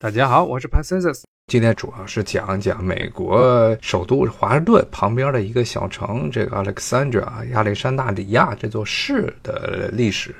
大家好，我是 p a c e n s 今天主要是讲讲美国首都华盛顿旁边的一个小城，这个 Alexandria 亚历山大里亚这座市的历史。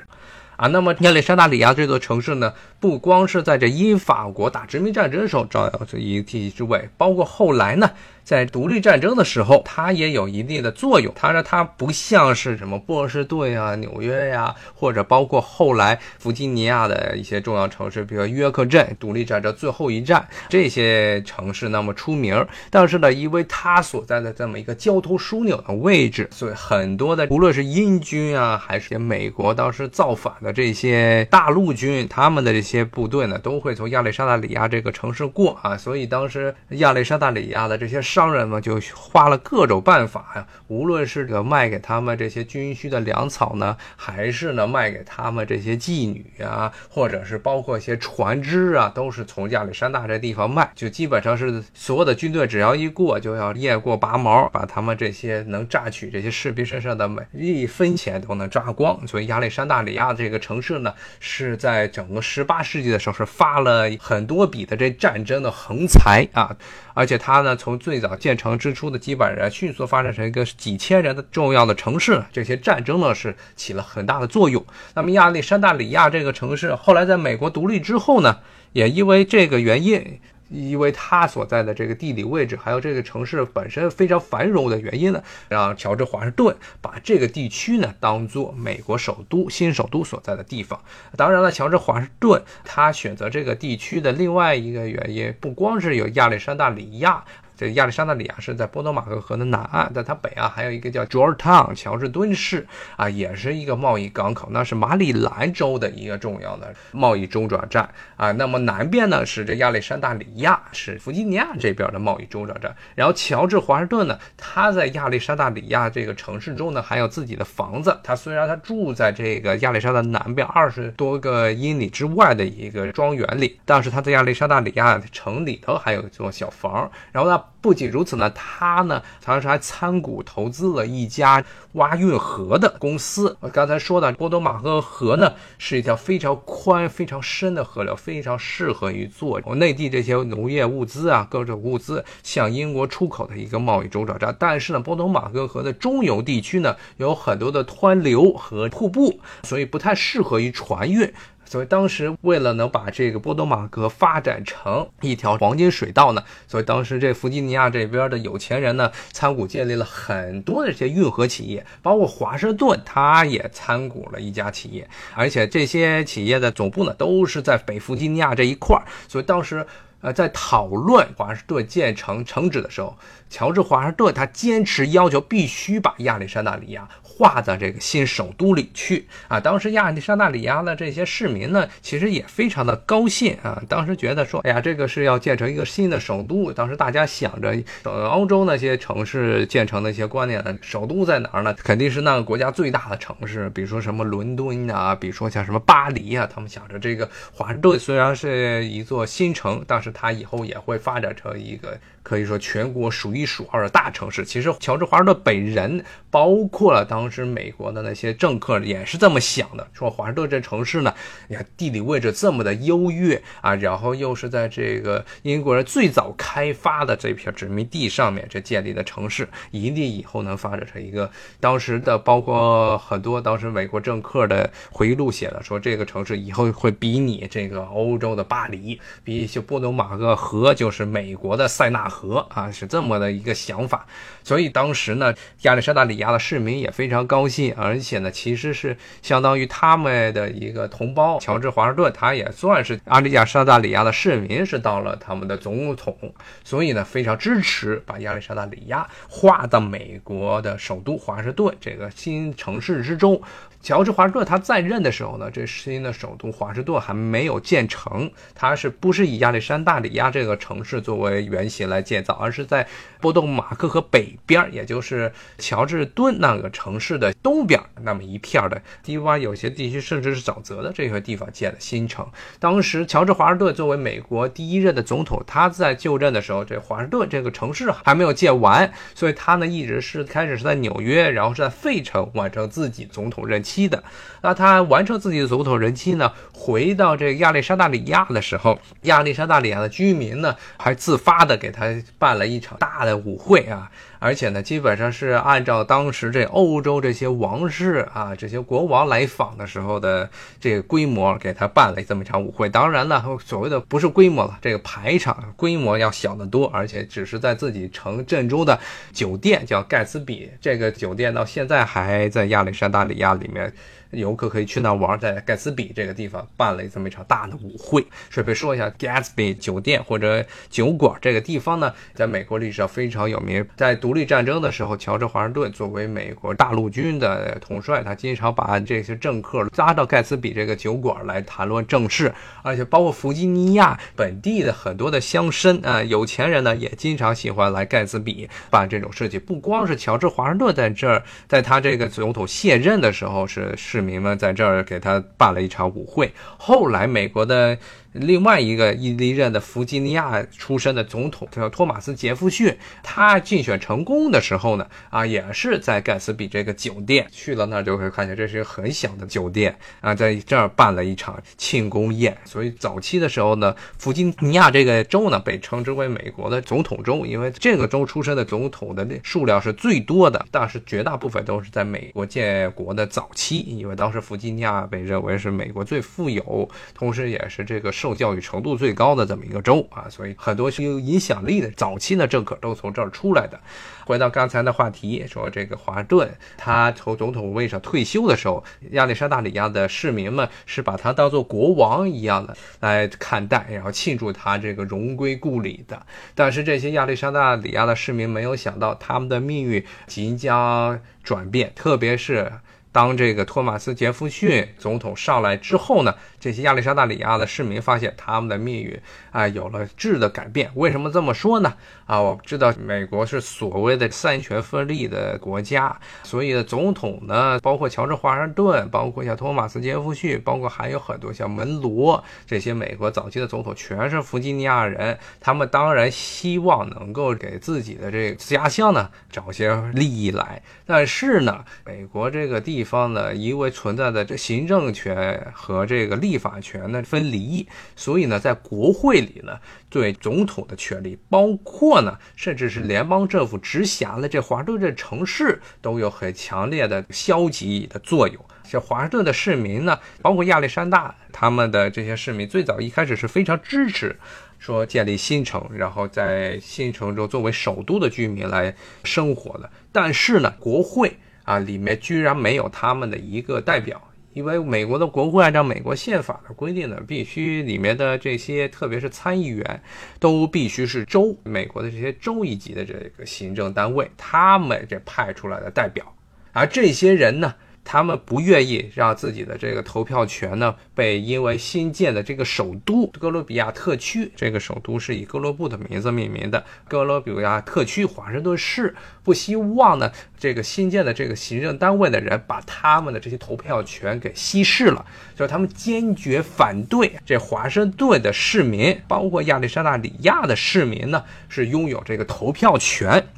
啊，那么亚历山大里亚这座城市呢，不光是在这英法国打殖民战争的时候照耀着一地之位，包括后来呢。在独立战争的时候，它也有一定的作用。它说它不像是什么波士顿啊、纽约呀，或者包括后来弗吉尼亚的一些重要城市，比如约克镇，独立战争最后一战这些城市那么出名。但是呢，因为它所在的这么一个交通枢纽的位置，所以很多的无论是英军啊，还是美国当时造反的这些大陆军，他们的这些部队呢，都会从亚历山大里亚这个城市过啊。所以当时亚历山大里亚的这些商商人们就花了各种办法呀，无论是这个卖给他们这些军需的粮草呢，还是呢卖给他们这些妓女啊，或者是包括一些船只啊，都是从亚历山大这地方卖。就基本上是所有的军队只要一过，就要雁过拔毛，把他们这些能榨取这些士兵身上的每一分钱都能榨光。所以亚历山大里亚这个城市呢，是在整个十八世纪的时候是发了很多笔的这战争的横财啊，而且他呢从最最早。建成之初的几百人，迅速发展成一个几千人的重要的城市。这些战争呢，是起了很大的作用。那么亚历山大里亚这个城市，后来在美国独立之后呢，也因为这个原因。因为它所在的这个地理位置，还有这个城市本身非常繁荣的原因呢，让乔治华盛顿把这个地区呢当做美国首都新首都所在的地方。当然了，乔治华盛顿他选择这个地区的另外一个原因，不光是有亚历山大里亚。这亚历山大里亚是在波多马克河的南岸，在它北岸还有一个叫 Georgetown 乔治敦市啊，也是一个贸易港口，那是马里兰州的一个重要的贸易中转站啊。那么南边呢是这亚历山大里亚，是弗吉尼亚这边的贸易中转站。然后乔治华盛顿呢，他在亚历山大里亚这个城市中呢，还有自己的房子。他虽然他住在这个亚历山大南边二十多个英里之外的一个庄园里，但是他在亚历山大里亚城里头还有一座小房。然后呢。不仅如此呢，他呢，同时还参股投资了一家挖运河的公司。我刚才说的波多马克河呢，是一条非常宽、非常深的河流，非常适合于做内地这些农业物资啊，各种物资向英国出口的一个贸易中转站。但是呢，波多马克河的中游地区呢，有很多的湍流和瀑布，所以不太适合于船运。所以当时为了能把这个波多马格发展成一条黄金水道呢，所以当时这弗吉尼亚这边的有钱人呢参股建立了很多的这些运河企业，包括华盛顿他也参股了一家企业，而且这些企业的总部呢都是在北弗吉尼亚这一块儿，所以当时。呃，在讨论华盛顿建成城址的时候，乔治华盛顿他坚持要求必须把亚历山大里亚划到这个新首都里去啊。当时亚历山大里亚的这些市民呢，其实也非常的高兴啊。当时觉得说，哎呀，这个是要建成一个新的首都。当时大家想着，呃，欧洲那些城市建成的一些观念呢，首都在哪儿呢？肯定是那个国家最大的城市，比如说什么伦敦啊，比如说像什么巴黎啊。他们想着这个华盛顿虽然是一座新城，但是它以后也会发展成一个可以说全国数一数二的大城市。其实，乔治华盛顿本人，包括了当时美国的那些政客，也是这么想的。说华盛顿这城市呢，你看地理位置这么的优越啊，然后又是在这个英国人最早开发的这片殖民地上面这建立的城市，一定以后能发展成一个当时的，包括很多当时美国政客的回忆录写的，说这个城市以后会比你这个欧洲的巴黎，比一些波多。马个河就是美国的塞纳河啊，是这么的一个想法。所以当时呢，亚历山大里亚的市民也非常高兴，而且呢，其实是相当于他们的一个同胞乔治华盛顿，他也算是阿里亚山大里亚的市民，是到了他们的总统，所以呢，非常支持把亚历山大里亚划到美国的首都华盛顿这个新城市之中。乔治华盛顿他在任的时候呢，这新的首都华盛顿还没有建成，他是不是以亚历山大里亚这个城市作为原型来建造，而是在波多马克河北边，也就是乔治敦那个城市的东边那么一片的低洼，有些地区甚至是沼泽的这个地方建的新城。当时乔治华盛顿。作为美国第一任的总统，他在就任的时候，这华盛顿这个城市还没有建完，所以他呢一直是开始是在纽约，然后是在费城完成自己总统任期。期的。那他完成自己的总统任期呢，回到这亚历山大里亚的时候，亚历山大里亚的居民呢，还自发的给他办了一场大的舞会啊。而且呢，基本上是按照当时这欧洲这些王室啊，这些国王来访的时候的这个规模，给他办了这么一场舞会。当然了，所谓的不是规模了，这个排场规模要小得多，而且只是在自己城镇中的酒店，叫盖茨比。这个酒店到现在还在亚历山大里亚里面。游客可以去那玩，在盖茨比这个地方办了这么一场大的舞会。顺便说一下，Gatsby 酒店或者酒馆这个地方呢，在美国历史上非常有名。在独立战争的时候，乔治华盛顿作为美国大陆军的统帅，他经常把这些政客拉到盖茨比这个酒馆来谈论政事，而且包括弗吉尼亚本地的很多的乡绅啊，有钱人呢也经常喜欢来盖茨比办这种事情。不光是乔治华盛顿在这儿，在他这个总统卸任的时候是是。市民们在这儿给他办了一场舞会。后来，美国的。另外一个一历任的弗吉尼亚出身的总统叫托马斯杰弗逊，他竞选成功的时候呢，啊，也是在盖茨比这个酒店去了那儿就可以看见，这是一个很小的酒店啊，在这儿办了一场庆功宴。所以早期的时候呢，弗吉尼亚这个州呢被称之为美国的总统州，因为这个州出身的总统的数量是最多的，但是绝大部分都是在美国建国的早期，因为当时弗吉尼亚被认为是美国最富有，同时也是这个。受教育程度最高的这么一个州啊，所以很多有影响力的早期的政客都从这儿出来的。回到刚才的话题，说这个华盛顿他从总统位上退休的时候，亚历山大里亚的市民们是把他当做国王一样的来看待，然后庆祝他这个荣归故里的。但是这些亚历山大里亚的市民没有想到，他们的命运即将转变，特别是。当这个托马斯·杰弗逊总统上来之后呢，这些亚历山大里亚的市民发现他们的命运啊有了质的改变。为什么这么说呢？啊，我知道美国是所谓的三权分立的国家，所以总统呢，包括乔治·华盛顿，包括像托马斯·杰弗逊，包括还有很多像门罗这些美国早期的总统，全是弗吉尼亚人。他们当然希望能够给自己的这个家乡呢找些利益来，但是呢，美国这个地。地方呢，因为存在的这行政权和这个立法权的分离，所以呢，在国会里呢，对总统的权利，包括呢，甚至是联邦政府直辖的这华盛顿这城市，都有很强烈的消极的作用。像华盛顿的市民呢，包括亚历山大他们的这些市民，最早一开始是非常支持说建立新城，然后在新城中作为首都的居民来生活的。但是呢，国会。啊，里面居然没有他们的一个代表，因为美国的国会按照美国宪法的规定呢，必须里面的这些，特别是参议员，都必须是州美国的这些州一级的这个行政单位，他们这派出来的代表，而这些人呢。他们不愿意让自己的这个投票权呢，被因为新建的这个首都哥伦比亚特区，这个首都是以哥伦布的名字命名的，哥伦比亚特区华盛顿市，不希望呢这个新建的这个行政单位的人把他们的这些投票权给稀释了，所以他们坚决反对这华盛顿的市民，包括亚历山大里亚的市民呢，是拥有这个投票权，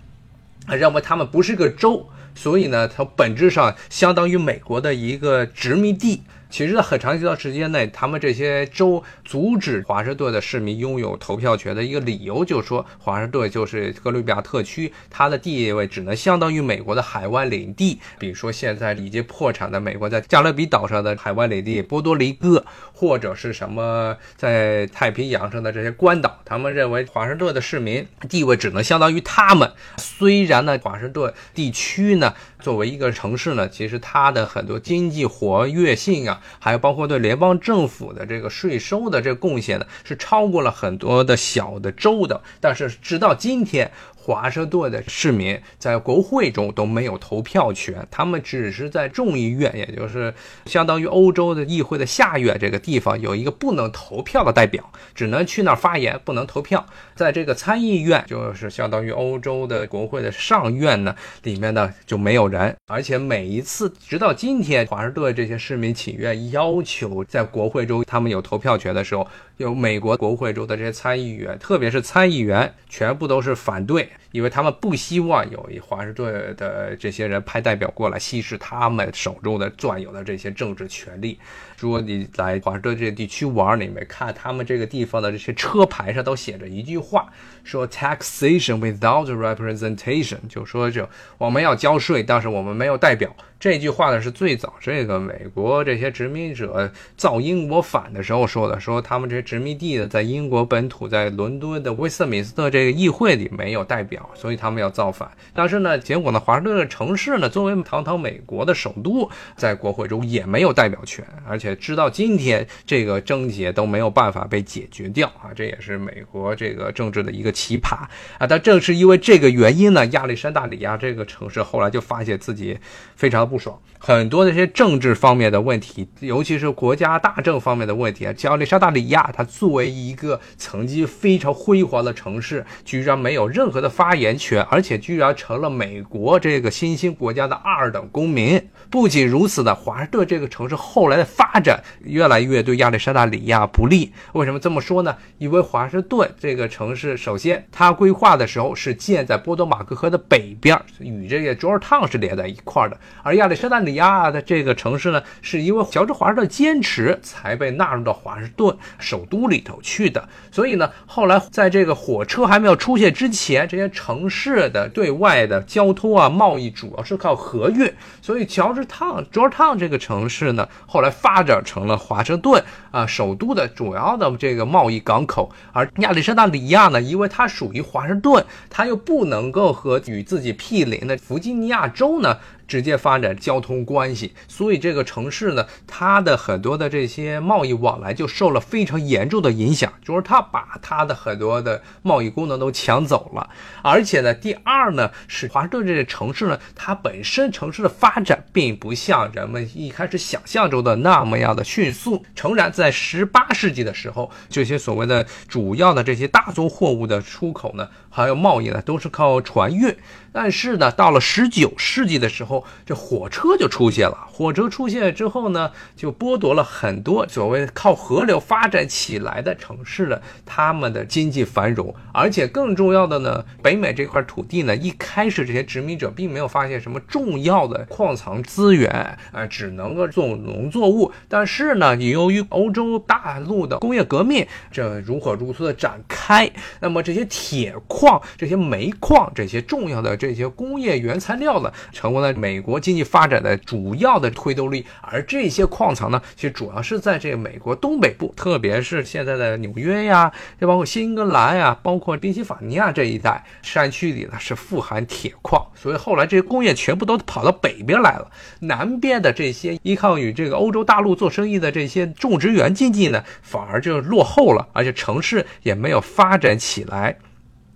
认为他们不是个州。所以呢，它本质上相当于美国的一个殖民地。其实，在很长一段时间内，他们这些州阻止华盛顿的市民拥有投票权的一个理由，就是说华盛顿就是哥伦比亚特区，它的地位只能相当于美国的海湾领地。比如说，现在已经破产的美国在加勒比岛上的海湾领地波多黎各，或者是什么在太平洋上的这些关岛，他们认为华盛顿的市民地位只能相当于他们。虽然呢，华盛顿地区呢，作为一个城市呢，其实它的很多经济活跃性啊。还有包括对联邦政府的这个税收的这个贡献呢，是超过了很多的小的州的。但是直到今天。华盛顿的市民在国会中都没有投票权，他们只是在众议院，也就是相当于欧洲的议会的下院这个地方有一个不能投票的代表，只能去那儿发言，不能投票。在这个参议院，就是相当于欧洲的国会的上院呢，里面呢就没有人。而且每一次，直到今天，华盛顿这些市民请愿要求在国会中他们有投票权的时候，有美国国会中的这些参议员，特别是参议员，全部都是反对。因为他们不希望有一华盛顿的这些人派代表过来稀释他们手中的攥有的这些政治权利。如果你来华盛顿这个地区玩，你没看他们这个地方的这些车牌上都写着一句话，说 “taxation without representation”，就说就我们要交税，但是我们没有代表。这句话呢是最早这个美国这些殖民者造英国反的时候说的，说他们这些殖民地的在英国本土，在伦敦的威斯敏斯特这个议会里没有代表，所以他们要造反。但是呢，结果呢，华盛顿城市呢作为堂堂美国的首都，在国会中也没有代表权，而且直到今天这个症结都没有办法被解决掉啊！这也是美国这个政治的一个奇葩啊！但正是因为这个原因呢，亚历山大里亚这个城市后来就发现自己非常。不爽，很多这些政治方面的问题，尤其是国家大政方面的问题啊。亚历山大里亚，它作为一个曾经非常辉煌的城市，居然没有任何的发发言权，而且居然成了美国这个新兴国家的二等公民。不仅如此呢，华盛顿这个城市后来的发展越来越对亚历山大里亚不利。为什么这么说呢？因为华盛顿这个城市，首先它规划的时候是建在波多马克河的北边，与这个 Georgetown 是连在一块的，而亚历山大里亚的这个城市呢，是因为乔治华盛顿坚持才被纳入到华盛顿首都里头去的。所以呢，后来在这个火车还没有出现之前，这 些城市的对外的交通啊、贸易主要是靠河运。所以乔治烫、乔治烫这个城市呢，后来发展成了华盛顿啊首都的主要的这个贸易港口。而亚历山大里亚呢，因为它属于华盛顿，它又不能够和与自己毗邻的弗吉尼亚州呢。直接发展交通关系，所以这个城市呢，它的很多的这些贸易往来就受了非常严重的影响，就是它把它的很多的贸易功能都抢走了。而且呢，第二呢，是华盛顿这个城市呢，它本身城市的发展并不像人们一开始想象中的那么样的迅速。诚然，在十八世纪的时候，这些所谓的主要的这些大宗货物的出口呢，还有贸易呢，都是靠船运。但是呢，到了十九世纪的时候，这火车就出现了。火车出现之后呢，就剥夺了很多所谓靠河流发展起来的城市的他们的经济繁荣。而且更重要的呢，北美这块土地呢，一开始这些殖民者并没有发现什么重要的矿藏资源，啊，只能够种农作物。但是呢，由于欧洲大陆的工业革命这如火如荼的展开，那么这些铁矿、这些煤矿、这些重要的。这些工业原材料呢，成为了美国经济发展的主要的推动力。而这些矿藏呢，其实主要是在这个美国东北部，特别是现在的纽约呀，就包括新英格兰呀，包括宾夕法尼亚这一带山区里呢，是富含铁矿。所以后来这些工业全部都跑到北边来了，南边的这些依靠与这个欧洲大陆做生意的这些种植园经济呢，反而就落后了，而且城市也没有发展起来。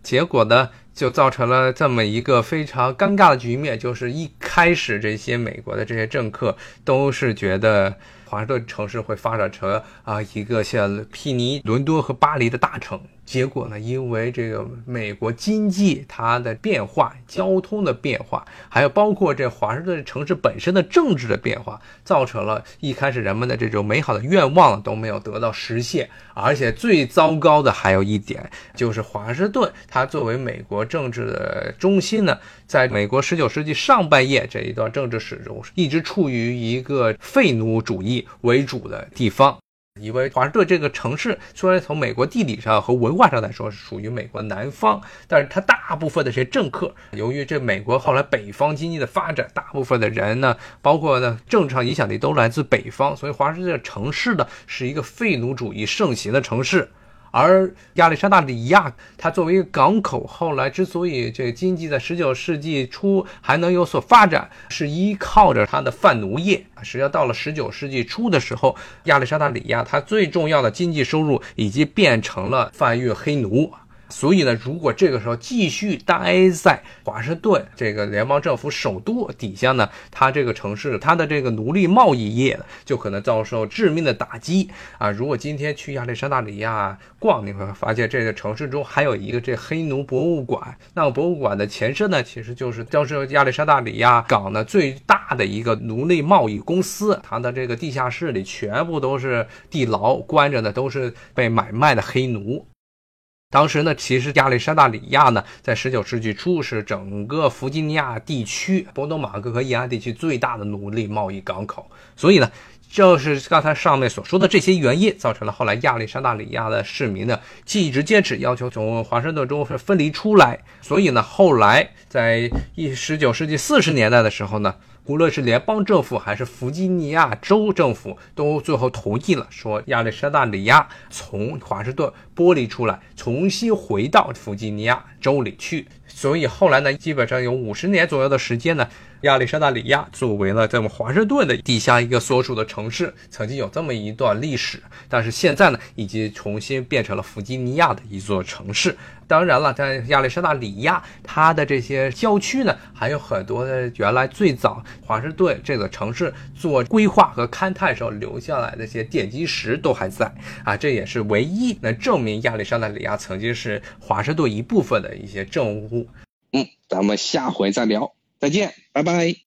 结果呢？就造成了这么一个非常尴尬的局面，就是一开始这些美国的这些政客都是觉得华盛顿城市会发展成啊一个像悉尼、伦敦和巴黎的大城。结果呢？因为这个美国经济它的变化、交通的变化，还有包括这华盛顿城市本身的政治的变化，造成了一开始人们的这种美好的愿望都没有得到实现。而且最糟糕的还有一点，就是华盛顿它作为美国政治的中心呢，在美国19世纪上半叶这一段政治史中，一直处于一个废奴主义为主的地方。因为华盛顿这个城市虽然从美国地理上和文化上来说是属于美国南方，但是它大部分的这些政客，由于这美国后来北方经济的发展，大部分的人呢，包括呢政治上影响力都来自北方，所以华盛顿城市呢是一个废奴主义盛行的城市。而亚历山大里亚，它作为一个港口，后来之所以这个经济在十九世纪初还能有所发展，是依靠着它的贩奴业。实际上，到了十九世纪初的时候，亚历山大里亚它最重要的经济收入已经变成了贩运黑奴。所以呢，如果这个时候继续待在华盛顿这个联邦政府首都底下呢，它这个城市它的这个奴隶贸易业就可能遭受致命的打击啊！如果今天去亚历山大里亚逛，你会发现这个城市中还有一个这黑奴博物馆。那个博物馆的前身呢，其实就是当时亚历山大里亚港的最大的一个奴隶贸易公司，它的这个地下室里全部都是地牢，关着的都是被买卖的黑奴。当时呢，其实亚历山大里亚呢，在十九世纪初是整个弗吉尼亚地区、波多马克和沿岸地区最大的奴隶贸易港口。所以呢，就是刚才上面所说的这些原因，造成了后来亚历山大里亚的市民呢，一直坚持要求从华盛顿州分离出来。所以呢，后来在一十九世纪四十年代的时候呢。无论是联邦政府还是弗吉尼亚州政府，都最后同意了，说亚历山大里亚从华盛顿剥离出来，重新回到弗吉尼亚州里去。所以后来呢，基本上有五十年左右的时间呢。亚历山大里亚作为了在我们华盛顿的地下一个所属的城市，曾经有这么一段历史，但是现在呢，已经重新变成了弗吉尼亚的一座城市。当然了，在亚历山大里亚，它的这些郊区呢，还有很多的原来最早华盛顿这个城市做规划和勘探时候留下来的一些奠基石都还在啊，这也是唯一能证明亚历山大里亚曾经是华盛顿一部分的一些证物。嗯，咱们下回再聊。再见，拜拜。